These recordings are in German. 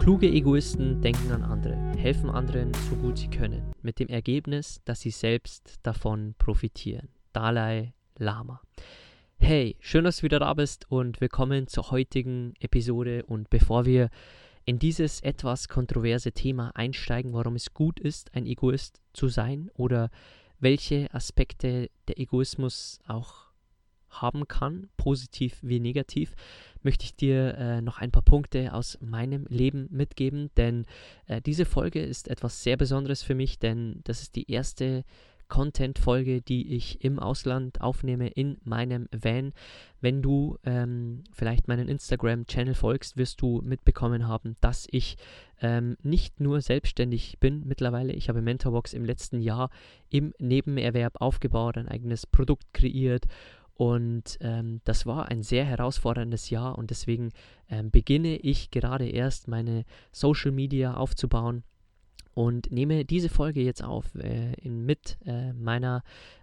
Kluge Egoisten denken an andere, helfen anderen so gut sie können, mit dem Ergebnis, dass sie selbst davon profitieren. Dalai Lama. Hey, schön, dass du wieder da bist und willkommen zur heutigen Episode. Und bevor wir in dieses etwas kontroverse Thema einsteigen, warum es gut ist, ein Egoist zu sein oder welche Aspekte der Egoismus auch haben kann, positiv wie negativ, möchte ich dir äh, noch ein paar Punkte aus meinem Leben mitgeben, denn äh, diese Folge ist etwas sehr Besonderes für mich, denn das ist die erste Content-Folge, die ich im Ausland aufnehme in meinem Van. Wenn du ähm, vielleicht meinen Instagram-Channel folgst, wirst du mitbekommen haben, dass ich ähm, nicht nur selbstständig bin mittlerweile. Ich habe Mentorbox im letzten Jahr im Nebenerwerb aufgebaut, ein eigenes Produkt kreiert und ähm, das war ein sehr herausforderndes Jahr und deswegen ähm, beginne ich gerade erst meine Social Media aufzubauen und nehme diese Folge jetzt auf äh, in, mit äh, meiner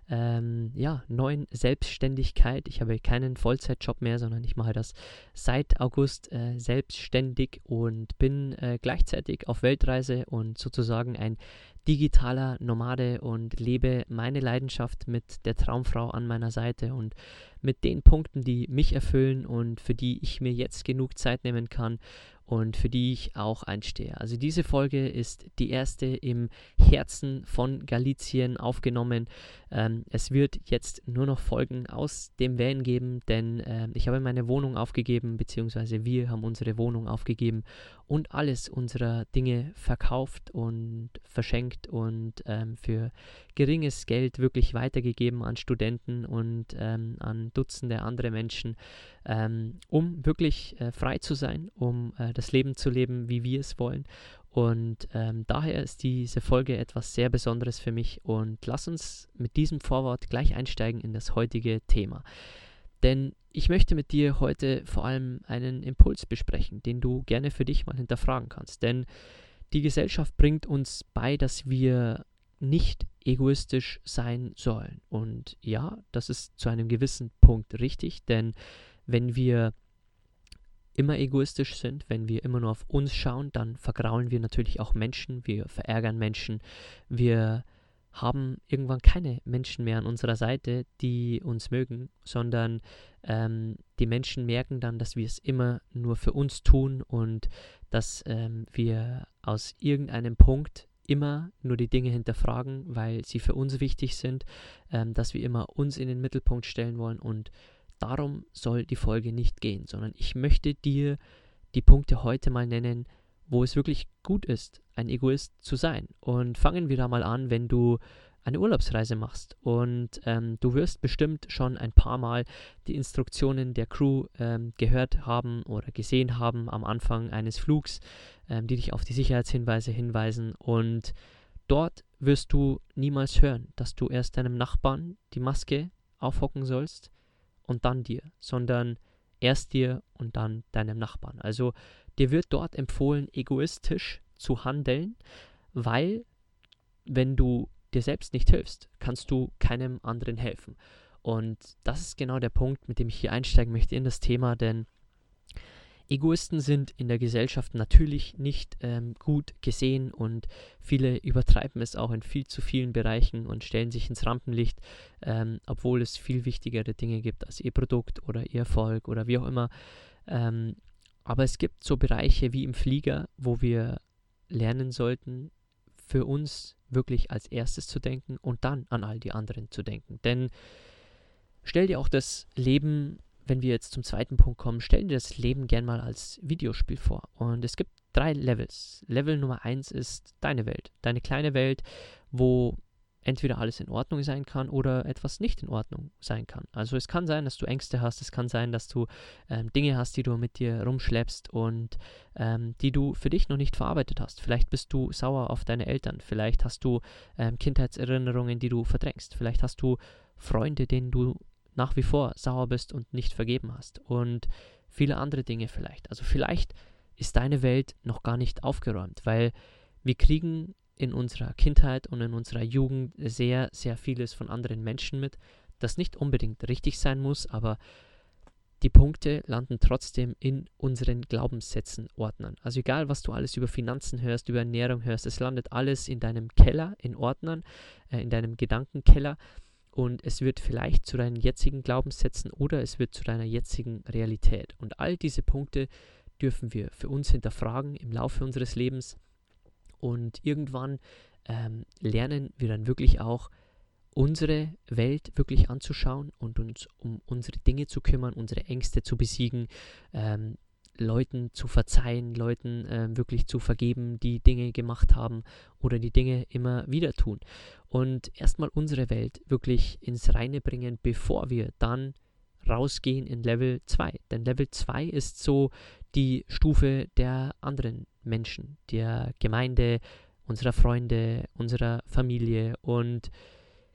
ähm, ja, neuen Selbstständigkeit. Ich habe keinen Vollzeitjob mehr, sondern ich mache das seit August äh, selbstständig und bin äh, gleichzeitig auf Weltreise und sozusagen ein digitaler Nomade und lebe meine Leidenschaft mit der Traumfrau an meiner Seite und mit den Punkten, die mich erfüllen und für die ich mir jetzt genug Zeit nehmen kann und für die ich auch einstehe. Also diese Folge ist die erste im Herzen von Galizien aufgenommen. Ähm, es wird jetzt nur noch Folgen aus dem Van geben, denn äh, ich habe meine Wohnung aufgegeben, beziehungsweise wir haben unsere Wohnung aufgegeben und alles unserer Dinge verkauft und verschenkt und ähm, für geringes Geld wirklich weitergegeben an Studenten und ähm, an Dutzende andere Menschen, ähm, um wirklich äh, frei zu sein, um äh, das Leben zu leben, wie wir es wollen. Und ähm, daher ist diese Folge etwas sehr Besonderes für mich. Und lass uns mit diesem Vorwort gleich einsteigen in das heutige Thema. Denn ich möchte mit dir heute vor allem einen Impuls besprechen, den du gerne für dich mal hinterfragen kannst. Denn die Gesellschaft bringt uns bei, dass wir nicht egoistisch sein sollen. Und ja, das ist zu einem gewissen Punkt richtig, denn wenn wir immer egoistisch sind, wenn wir immer nur auf uns schauen, dann vergraulen wir natürlich auch Menschen, wir verärgern Menschen, wir haben irgendwann keine Menschen mehr an unserer Seite, die uns mögen, sondern ähm, die Menschen merken dann, dass wir es immer nur für uns tun und dass ähm, wir aus irgendeinem Punkt immer nur die Dinge hinterfragen, weil sie für uns wichtig sind, ähm, dass wir immer uns in den Mittelpunkt stellen wollen und darum soll die Folge nicht gehen, sondern ich möchte dir die Punkte heute mal nennen, wo es wirklich gut ist, ein Egoist zu sein. Und fangen wir da mal an, wenn du eine Urlaubsreise machst und ähm, du wirst bestimmt schon ein paar Mal die Instruktionen der Crew ähm, gehört haben oder gesehen haben am Anfang eines Flugs, ähm, die dich auf die Sicherheitshinweise hinweisen und dort wirst du niemals hören, dass du erst deinem Nachbarn die Maske aufhocken sollst, und dann dir, sondern erst dir und dann deinem Nachbarn. Also dir wird dort empfohlen, egoistisch zu handeln, weil wenn du dir selbst nicht hilfst, kannst du keinem anderen helfen. Und das ist genau der Punkt, mit dem ich hier einsteigen möchte in das Thema, denn Egoisten sind in der Gesellschaft natürlich nicht ähm, gut gesehen und viele übertreiben es auch in viel zu vielen Bereichen und stellen sich ins Rampenlicht, ähm, obwohl es viel wichtigere Dinge gibt als ihr Produkt oder ihr Erfolg oder wie auch immer. Ähm, aber es gibt so Bereiche wie im Flieger, wo wir lernen sollten, für uns wirklich als erstes zu denken und dann an all die anderen zu denken. Denn stell dir auch das Leben wenn wir jetzt zum zweiten Punkt kommen, stellen dir das Leben gern mal als Videospiel vor. Und es gibt drei Levels. Level Nummer eins ist deine Welt, deine kleine Welt, wo entweder alles in Ordnung sein kann oder etwas nicht in Ordnung sein kann. Also es kann sein, dass du Ängste hast, es kann sein, dass du ähm, Dinge hast, die du mit dir rumschleppst und ähm, die du für dich noch nicht verarbeitet hast. Vielleicht bist du sauer auf deine Eltern, vielleicht hast du ähm, Kindheitserinnerungen, die du verdrängst, vielleicht hast du Freunde, denen du nach wie vor sauer bist und nicht vergeben hast und viele andere Dinge vielleicht. Also vielleicht ist deine Welt noch gar nicht aufgeräumt, weil wir kriegen in unserer Kindheit und in unserer Jugend sehr, sehr vieles von anderen Menschen mit, das nicht unbedingt richtig sein muss, aber die Punkte landen trotzdem in unseren Glaubenssätzen Ordnern. Also egal, was du alles über Finanzen hörst, über Ernährung hörst, es landet alles in deinem Keller, in Ordnern, äh, in deinem Gedankenkeller und es wird vielleicht zu deinen jetzigen Glaubenssätzen oder es wird zu deiner jetzigen Realität. Und all diese Punkte dürfen wir für uns hinterfragen im Laufe unseres Lebens und irgendwann ähm, lernen wir dann wirklich auch unsere Welt wirklich anzuschauen und uns um unsere Dinge zu kümmern, unsere Ängste zu besiegen, ähm, Leuten zu verzeihen, Leuten äh, wirklich zu vergeben, die Dinge gemacht haben oder die Dinge immer wieder tun. Und erstmal unsere Welt wirklich ins Reine bringen, bevor wir dann rausgehen in Level 2. Denn Level 2 ist so die Stufe der anderen Menschen, der Gemeinde, unserer Freunde, unserer Familie. Und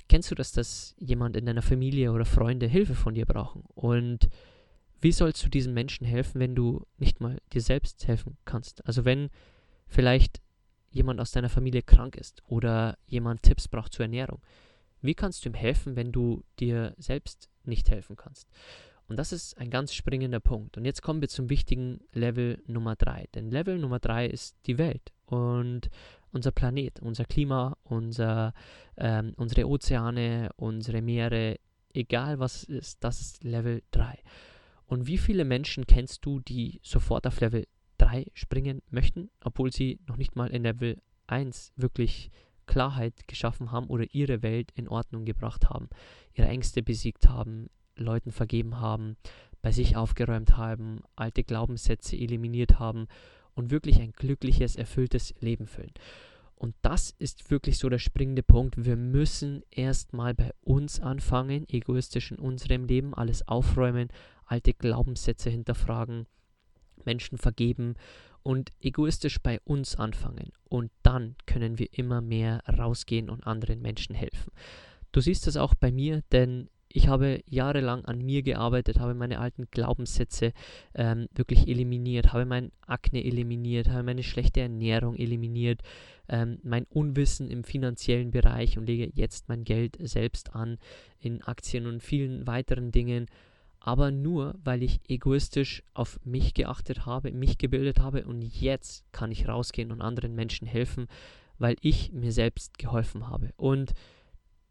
kennst du das, dass jemand in deiner Familie oder Freunde Hilfe von dir brauchen? Und wie sollst du diesen Menschen helfen, wenn du nicht mal dir selbst helfen kannst? Also wenn vielleicht jemand aus deiner Familie krank ist oder jemand Tipps braucht zur Ernährung. Wie kannst du ihm helfen, wenn du dir selbst nicht helfen kannst? Und das ist ein ganz springender Punkt. Und jetzt kommen wir zum wichtigen Level Nummer 3. Denn Level Nummer 3 ist die Welt und unser Planet, unser Klima, unser, ähm, unsere Ozeane, unsere Meere, egal was es ist, das ist Level 3. Und wie viele Menschen kennst du, die sofort auf Level 3 springen möchten, obwohl sie noch nicht mal in Level 1 wirklich Klarheit geschaffen haben oder ihre Welt in Ordnung gebracht haben, ihre Ängste besiegt haben, Leuten vergeben haben, bei sich aufgeräumt haben, alte Glaubenssätze eliminiert haben und wirklich ein glückliches, erfülltes Leben füllen. Und das ist wirklich so der springende Punkt. Wir müssen erstmal bei uns anfangen, egoistisch in unserem Leben alles aufräumen, alte Glaubenssätze hinterfragen, Menschen vergeben und egoistisch bei uns anfangen. Und dann können wir immer mehr rausgehen und anderen Menschen helfen. Du siehst das auch bei mir, denn ich habe jahrelang an mir gearbeitet, habe meine alten Glaubenssätze ähm, wirklich eliminiert, habe mein Akne eliminiert, habe meine schlechte Ernährung eliminiert, ähm, mein Unwissen im finanziellen Bereich und lege jetzt mein Geld selbst an in Aktien und vielen weiteren Dingen. Aber nur, weil ich egoistisch auf mich geachtet habe, mich gebildet habe und jetzt kann ich rausgehen und anderen Menschen helfen, weil ich mir selbst geholfen habe. Und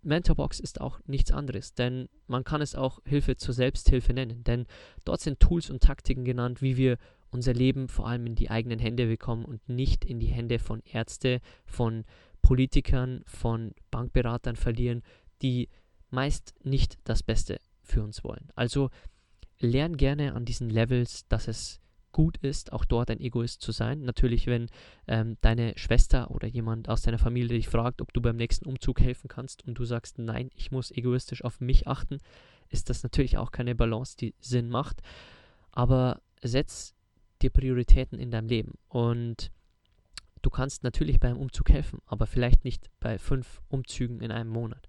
Mentorbox ist auch nichts anderes, denn man kann es auch Hilfe zur Selbsthilfe nennen, denn dort sind Tools und Taktiken genannt, wie wir unser Leben vor allem in die eigenen Hände bekommen und nicht in die Hände von Ärzte, von Politikern, von Bankberatern verlieren, die meist nicht das Beste für uns wollen. Also lern gerne an diesen Levels, dass es gut ist, auch dort ein Egoist zu sein. Natürlich, wenn ähm, deine Schwester oder jemand aus deiner Familie dich fragt, ob du beim nächsten Umzug helfen kannst und du sagst, nein, ich muss egoistisch auf mich achten, ist das natürlich auch keine Balance, die Sinn macht. Aber setz dir Prioritäten in deinem Leben und du kannst natürlich beim Umzug helfen, aber vielleicht nicht bei fünf Umzügen in einem Monat.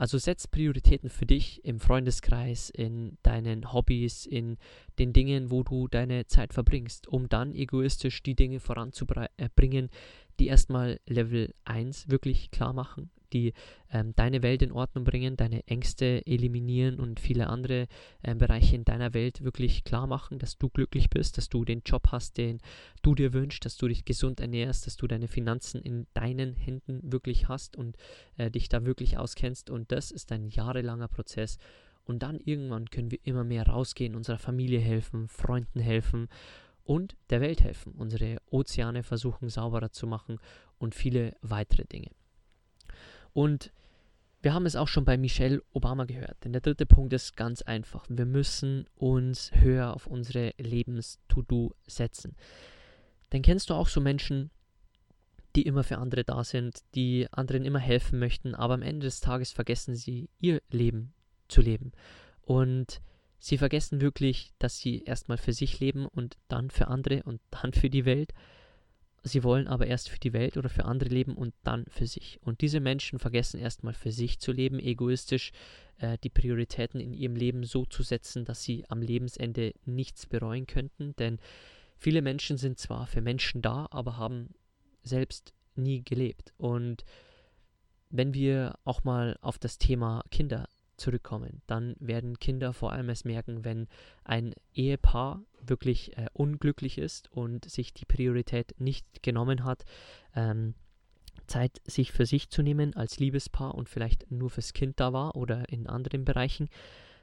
Also setz Prioritäten für dich im Freundeskreis, in deinen Hobbys, in den Dingen, wo du deine Zeit verbringst, um dann egoistisch die Dinge voranzubringen, die erstmal Level 1 wirklich klar machen, die ähm, deine Welt in Ordnung bringen, deine Ängste eliminieren und viele andere äh, Bereiche in deiner Welt wirklich klar machen, dass du glücklich bist, dass du den Job hast, den du dir wünschst, dass du dich gesund ernährst, dass du deine Finanzen in deinen Händen wirklich hast und äh, dich da wirklich auskennst. Und das ist ein jahrelanger Prozess. Und dann irgendwann können wir immer mehr rausgehen, unserer Familie helfen, Freunden helfen und der Welt helfen, unsere Ozeane versuchen sauberer zu machen und viele weitere Dinge. Und wir haben es auch schon bei Michelle Obama gehört. Denn der dritte Punkt ist ganz einfach. Wir müssen uns höher auf unsere Lebens-To-Do setzen. Denn kennst du auch so Menschen, die immer für andere da sind, die anderen immer helfen möchten, aber am Ende des Tages vergessen sie ihr Leben zu leben. Und sie vergessen wirklich, dass sie erstmal für sich leben und dann für andere und dann für die Welt. Sie wollen aber erst für die Welt oder für andere leben und dann für sich. Und diese Menschen vergessen erstmal für sich zu leben, egoistisch äh, die Prioritäten in ihrem Leben so zu setzen, dass sie am Lebensende nichts bereuen könnten. Denn viele Menschen sind zwar für Menschen da, aber haben selbst nie gelebt. Und wenn wir auch mal auf das Thema Kinder zurückkommen, dann werden Kinder vor allem es merken, wenn ein Ehepaar wirklich äh, unglücklich ist und sich die Priorität nicht genommen hat, ähm, Zeit sich für sich zu nehmen als Liebespaar und vielleicht nur fürs Kind da war oder in anderen Bereichen.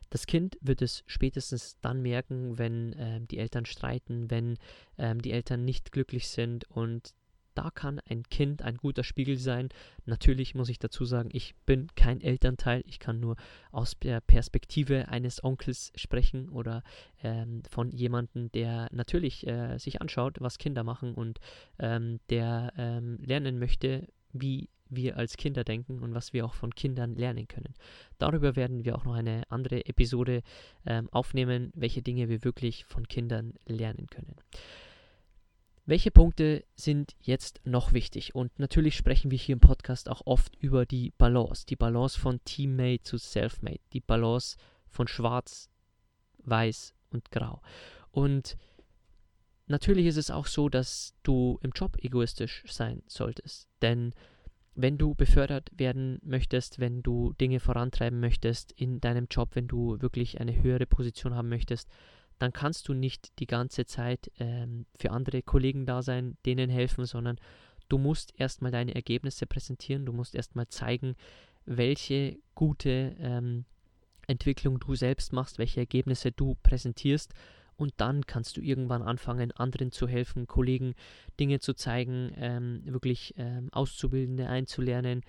Das Kind wird es spätestens dann merken, wenn ähm, die Eltern streiten, wenn ähm, die Eltern nicht glücklich sind und da kann ein Kind ein guter Spiegel sein. Natürlich muss ich dazu sagen, ich bin kein Elternteil. Ich kann nur aus der Perspektive eines Onkels sprechen oder ähm, von jemandem, der natürlich äh, sich anschaut, was Kinder machen und ähm, der ähm, lernen möchte, wie wir als Kinder denken und was wir auch von Kindern lernen können. Darüber werden wir auch noch eine andere Episode ähm, aufnehmen, welche Dinge wir wirklich von Kindern lernen können. Welche Punkte sind jetzt noch wichtig? Und natürlich sprechen wir hier im Podcast auch oft über die Balance. Die Balance von Teammate zu Selfmade. Die Balance von Schwarz, Weiß und Grau. Und natürlich ist es auch so, dass du im Job egoistisch sein solltest. Denn wenn du befördert werden möchtest, wenn du Dinge vorantreiben möchtest in deinem Job, wenn du wirklich eine höhere Position haben möchtest, dann kannst du nicht die ganze Zeit ähm, für andere Kollegen da sein, denen helfen, sondern du musst erstmal deine Ergebnisse präsentieren, du musst erstmal zeigen, welche gute ähm, Entwicklung du selbst machst, welche Ergebnisse du präsentierst. Und dann kannst du irgendwann anfangen, anderen zu helfen, Kollegen Dinge zu zeigen, ähm, wirklich ähm, Auszubildende einzulernen,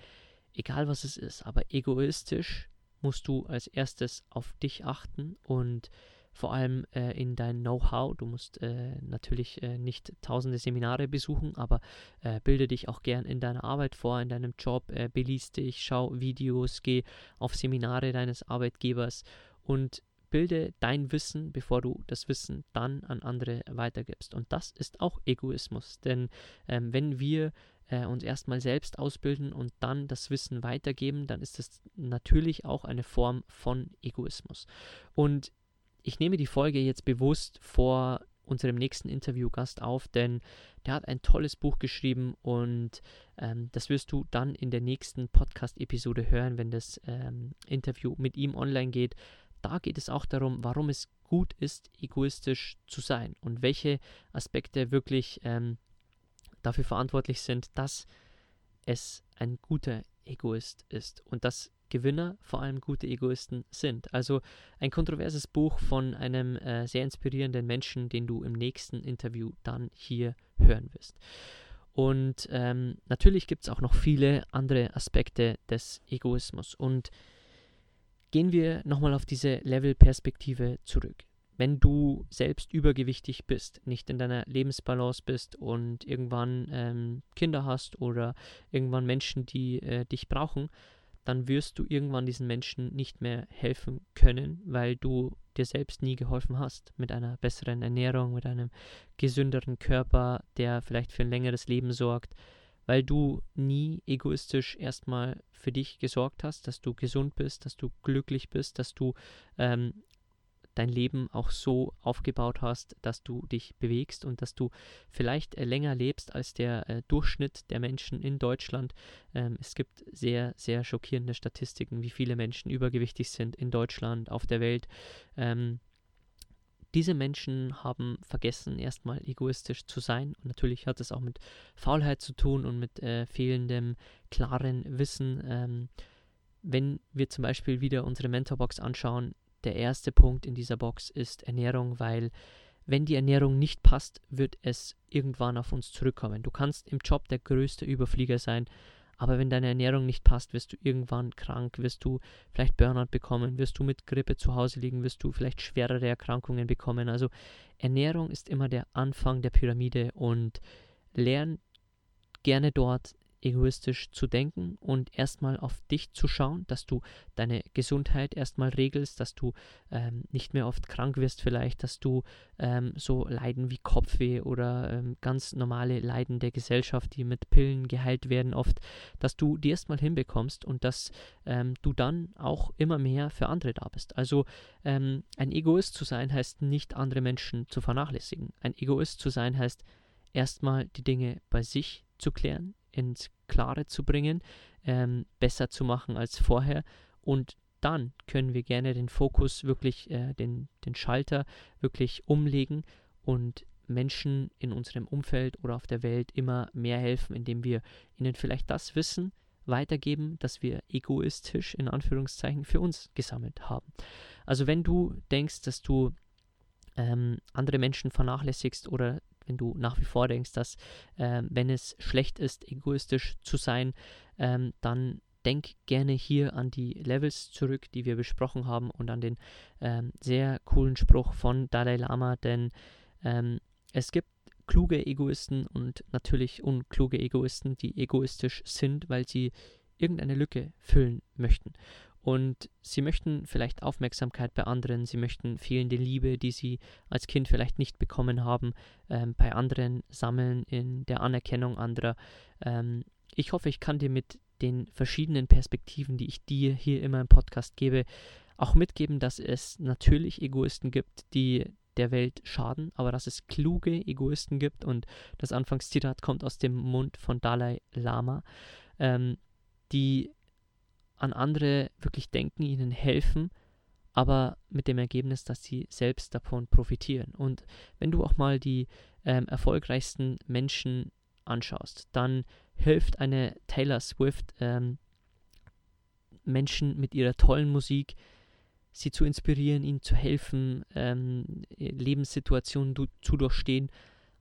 egal was es ist, aber egoistisch musst du als erstes auf dich achten und vor allem äh, in dein Know-how. Du musst äh, natürlich äh, nicht tausende Seminare besuchen, aber äh, bilde dich auch gern in deiner Arbeit vor, in deinem Job, äh, belist dich, schau Videos, geh auf Seminare deines Arbeitgebers und bilde dein Wissen, bevor du das Wissen dann an andere weitergibst. Und das ist auch Egoismus, denn ähm, wenn wir äh, uns erstmal selbst ausbilden und dann das Wissen weitergeben, dann ist das natürlich auch eine Form von Egoismus. Und ich nehme die Folge jetzt bewusst vor unserem nächsten Interviewgast auf, denn der hat ein tolles Buch geschrieben und ähm, das wirst du dann in der nächsten Podcast-Episode hören, wenn das ähm, Interview mit ihm online geht. Da geht es auch darum, warum es gut ist, egoistisch zu sein und welche Aspekte wirklich ähm, dafür verantwortlich sind, dass es ein guter Egoist ist und dass Gewinner vor allem gute Egoisten sind. Also ein kontroverses Buch von einem äh, sehr inspirierenden Menschen, den du im nächsten Interview dann hier hören wirst. Und ähm, natürlich gibt es auch noch viele andere Aspekte des Egoismus. Und gehen wir nochmal auf diese Level-Perspektive zurück. Wenn du selbst übergewichtig bist, nicht in deiner Lebensbalance bist und irgendwann ähm, Kinder hast oder irgendwann Menschen, die äh, dich brauchen, dann wirst du irgendwann diesen Menschen nicht mehr helfen können, weil du dir selbst nie geholfen hast mit einer besseren Ernährung, mit einem gesünderen Körper, der vielleicht für ein längeres Leben sorgt, weil du nie egoistisch erstmal für dich gesorgt hast, dass du gesund bist, dass du glücklich bist, dass du ähm, dein Leben auch so aufgebaut hast, dass du dich bewegst und dass du vielleicht äh, länger lebst als der äh, Durchschnitt der Menschen in Deutschland. Ähm, es gibt sehr, sehr schockierende Statistiken, wie viele Menschen übergewichtig sind in Deutschland, auf der Welt. Ähm, diese Menschen haben vergessen, erstmal egoistisch zu sein. Und natürlich hat es auch mit Faulheit zu tun und mit äh, fehlendem klaren Wissen. Ähm, wenn wir zum Beispiel wieder unsere Mentorbox anschauen, der erste Punkt in dieser Box ist Ernährung, weil wenn die Ernährung nicht passt, wird es irgendwann auf uns zurückkommen. Du kannst im Job der größte Überflieger sein, aber wenn deine Ernährung nicht passt, wirst du irgendwann krank, wirst du vielleicht Burnout bekommen, wirst du mit Grippe zu Hause liegen, wirst du vielleicht schwerere Erkrankungen bekommen. Also Ernährung ist immer der Anfang der Pyramide und lern gerne dort egoistisch zu denken und erstmal auf dich zu schauen, dass du deine Gesundheit erstmal regelst, dass du ähm, nicht mehr oft krank wirst vielleicht, dass du ähm, so Leiden wie Kopfweh oder ähm, ganz normale Leiden der Gesellschaft, die mit Pillen geheilt werden oft, dass du die erstmal hinbekommst und dass ähm, du dann auch immer mehr für andere da bist. Also ähm, ein Egoist zu sein heißt nicht andere Menschen zu vernachlässigen. Ein Egoist zu sein heißt erstmal die Dinge bei sich zu klären, ins Klare zu bringen, ähm, besser zu machen als vorher und dann können wir gerne den Fokus wirklich, äh, den, den Schalter wirklich umlegen und Menschen in unserem Umfeld oder auf der Welt immer mehr helfen, indem wir ihnen vielleicht das Wissen weitergeben, das wir egoistisch in Anführungszeichen für uns gesammelt haben. Also wenn du denkst, dass du ähm, andere Menschen vernachlässigst oder wenn du nach wie vor denkst, dass ähm, wenn es schlecht ist, egoistisch zu sein, ähm, dann denk gerne hier an die Levels zurück, die wir besprochen haben und an den ähm, sehr coolen Spruch von Dalai Lama, denn ähm, es gibt kluge Egoisten und natürlich unkluge Egoisten, die egoistisch sind, weil sie irgendeine Lücke füllen möchten. Und sie möchten vielleicht Aufmerksamkeit bei anderen, sie möchten fehlende Liebe, die sie als Kind vielleicht nicht bekommen haben, ähm, bei anderen sammeln in der Anerkennung anderer. Ähm, ich hoffe, ich kann dir mit den verschiedenen Perspektiven, die ich dir hier immer im Podcast gebe, auch mitgeben, dass es natürlich Egoisten gibt, die der Welt schaden, aber dass es kluge Egoisten gibt und das Anfangszitat kommt aus dem Mund von Dalai Lama, ähm, die an andere wirklich denken, ihnen helfen, aber mit dem Ergebnis, dass sie selbst davon profitieren. Und wenn du auch mal die ähm, erfolgreichsten Menschen anschaust, dann hilft eine Taylor Swift ähm, Menschen mit ihrer tollen Musik, sie zu inspirieren, ihnen zu helfen, ähm, Lebenssituationen zu durchstehen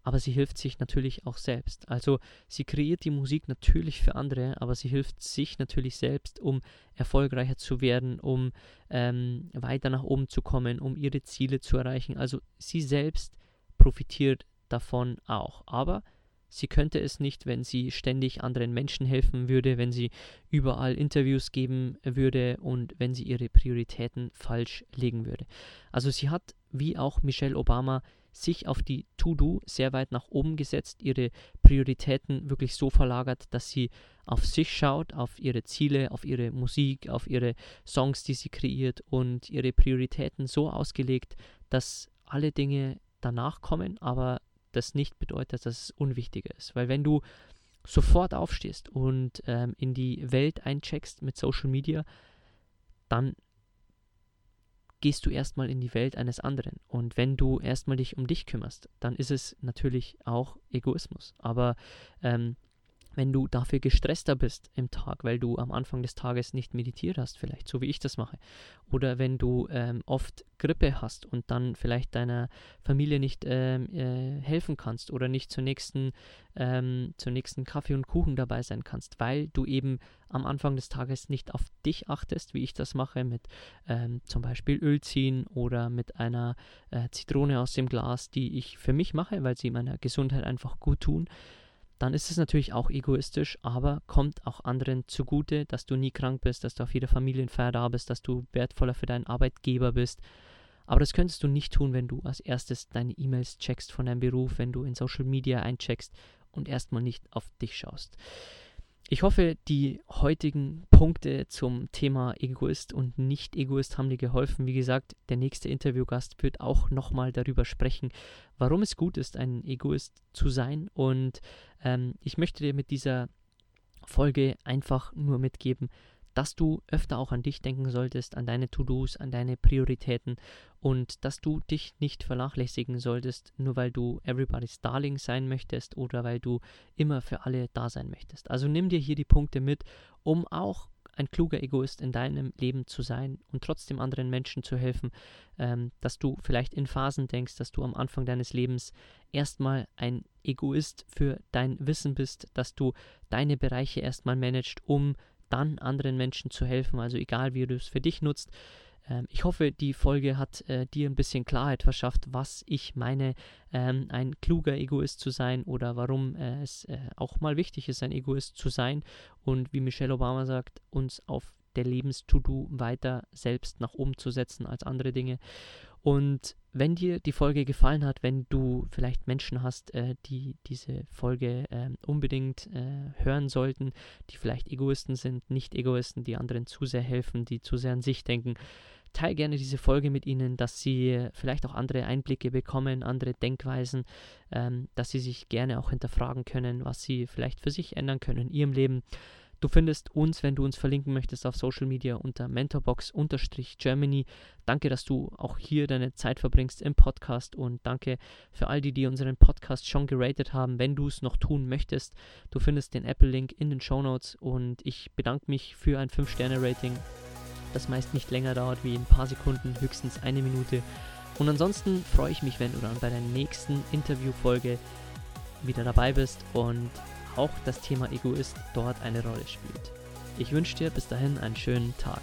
aber sie hilft sich natürlich auch selbst. Also sie kreiert die Musik natürlich für andere, aber sie hilft sich natürlich selbst, um erfolgreicher zu werden, um ähm, weiter nach oben zu kommen, um ihre Ziele zu erreichen. Also sie selbst profitiert davon auch. Aber sie könnte es nicht, wenn sie ständig anderen Menschen helfen würde, wenn sie überall Interviews geben würde und wenn sie ihre Prioritäten falsch legen würde. Also sie hat, wie auch Michelle Obama, sich auf die To-Do sehr weit nach oben gesetzt, ihre Prioritäten wirklich so verlagert, dass sie auf sich schaut, auf ihre Ziele, auf ihre Musik, auf ihre Songs, die sie kreiert und ihre Prioritäten so ausgelegt, dass alle Dinge danach kommen, aber das nicht bedeutet, dass es unwichtiger ist. Weil wenn du sofort aufstehst und ähm, in die Welt eincheckst mit Social Media, dann gehst du erstmal in die Welt eines anderen. Und wenn du erstmal dich um dich kümmerst, dann ist es natürlich auch Egoismus. Aber ähm, wenn du dafür gestresster bist im Tag, weil du am Anfang des Tages nicht meditiert hast, vielleicht so wie ich das mache, oder wenn du ähm, oft Grippe hast und dann vielleicht deiner Familie nicht ähm, äh, helfen kannst oder nicht zur nächsten, ähm, zur nächsten Kaffee und Kuchen dabei sein kannst, weil du eben am Anfang des Tages nicht auf dich achtest, wie ich das mache, mit ähm, zum Beispiel Öl ziehen oder mit einer äh, Zitrone aus dem Glas, die ich für mich mache, weil sie meiner Gesundheit einfach gut tun dann ist es natürlich auch egoistisch, aber kommt auch anderen zugute, dass du nie krank bist, dass du auf jeder Familienfeier da bist, dass du wertvoller für deinen Arbeitgeber bist. Aber das könntest du nicht tun, wenn du als erstes deine E-Mails checkst von deinem Beruf, wenn du in Social Media eincheckst und erstmal nicht auf dich schaust. Ich hoffe, die heutigen Punkte zum Thema Egoist und Nicht-Egoist haben dir geholfen. Wie gesagt, der nächste Interviewgast wird auch nochmal darüber sprechen, warum es gut ist, ein Egoist zu sein. Und ähm, ich möchte dir mit dieser Folge einfach nur mitgeben, dass du öfter auch an dich denken solltest, an deine To-Dos, an deine Prioritäten und dass du dich nicht vernachlässigen solltest, nur weil du everybody's Darling sein möchtest oder weil du immer für alle da sein möchtest. Also nimm dir hier die Punkte mit, um auch ein kluger Egoist in deinem Leben zu sein und trotzdem anderen Menschen zu helfen, ähm, dass du vielleicht in Phasen denkst, dass du am Anfang deines Lebens erstmal ein Egoist für dein Wissen bist, dass du deine Bereiche erstmal managst, um dann anderen Menschen zu helfen. Also egal, wie du es für dich nutzt, Ähm, ich hoffe, die Folge hat äh, dir ein bisschen Klarheit verschafft, was ich meine, ähm, ein kluger Egoist zu sein oder warum äh, es äh, auch mal wichtig ist, ein Egoist zu sein und wie Michelle Obama sagt, uns auf der Lebens-To-Do weiter selbst nach oben zu setzen als andere Dinge. Und wenn dir die Folge gefallen hat, wenn du vielleicht Menschen hast, äh, die diese Folge äh, unbedingt äh, hören sollten, die vielleicht Egoisten sind, nicht Egoisten, die anderen zu sehr helfen, die zu sehr an sich denken, teile gerne diese Folge mit ihnen, dass sie vielleicht auch andere Einblicke bekommen, andere Denkweisen, ähm, dass sie sich gerne auch hinterfragen können, was sie vielleicht für sich ändern können in ihrem Leben. Du findest uns, wenn du uns verlinken möchtest, auf Social Media unter mentorbox-germany. Danke, dass du auch hier deine Zeit verbringst im Podcast und danke für all die, die unseren Podcast schon geratet haben. Wenn du es noch tun möchtest, du findest den Apple-Link in den Show Notes und ich bedanke mich für ein 5-Sterne-Rating, das meist nicht länger dauert wie ein paar Sekunden, höchstens eine Minute. Und ansonsten freue ich mich, wenn du dann bei der nächsten Interviewfolge wieder dabei bist und auch das Thema Egoist dort eine Rolle spielt. Ich wünsche dir bis dahin einen schönen Tag.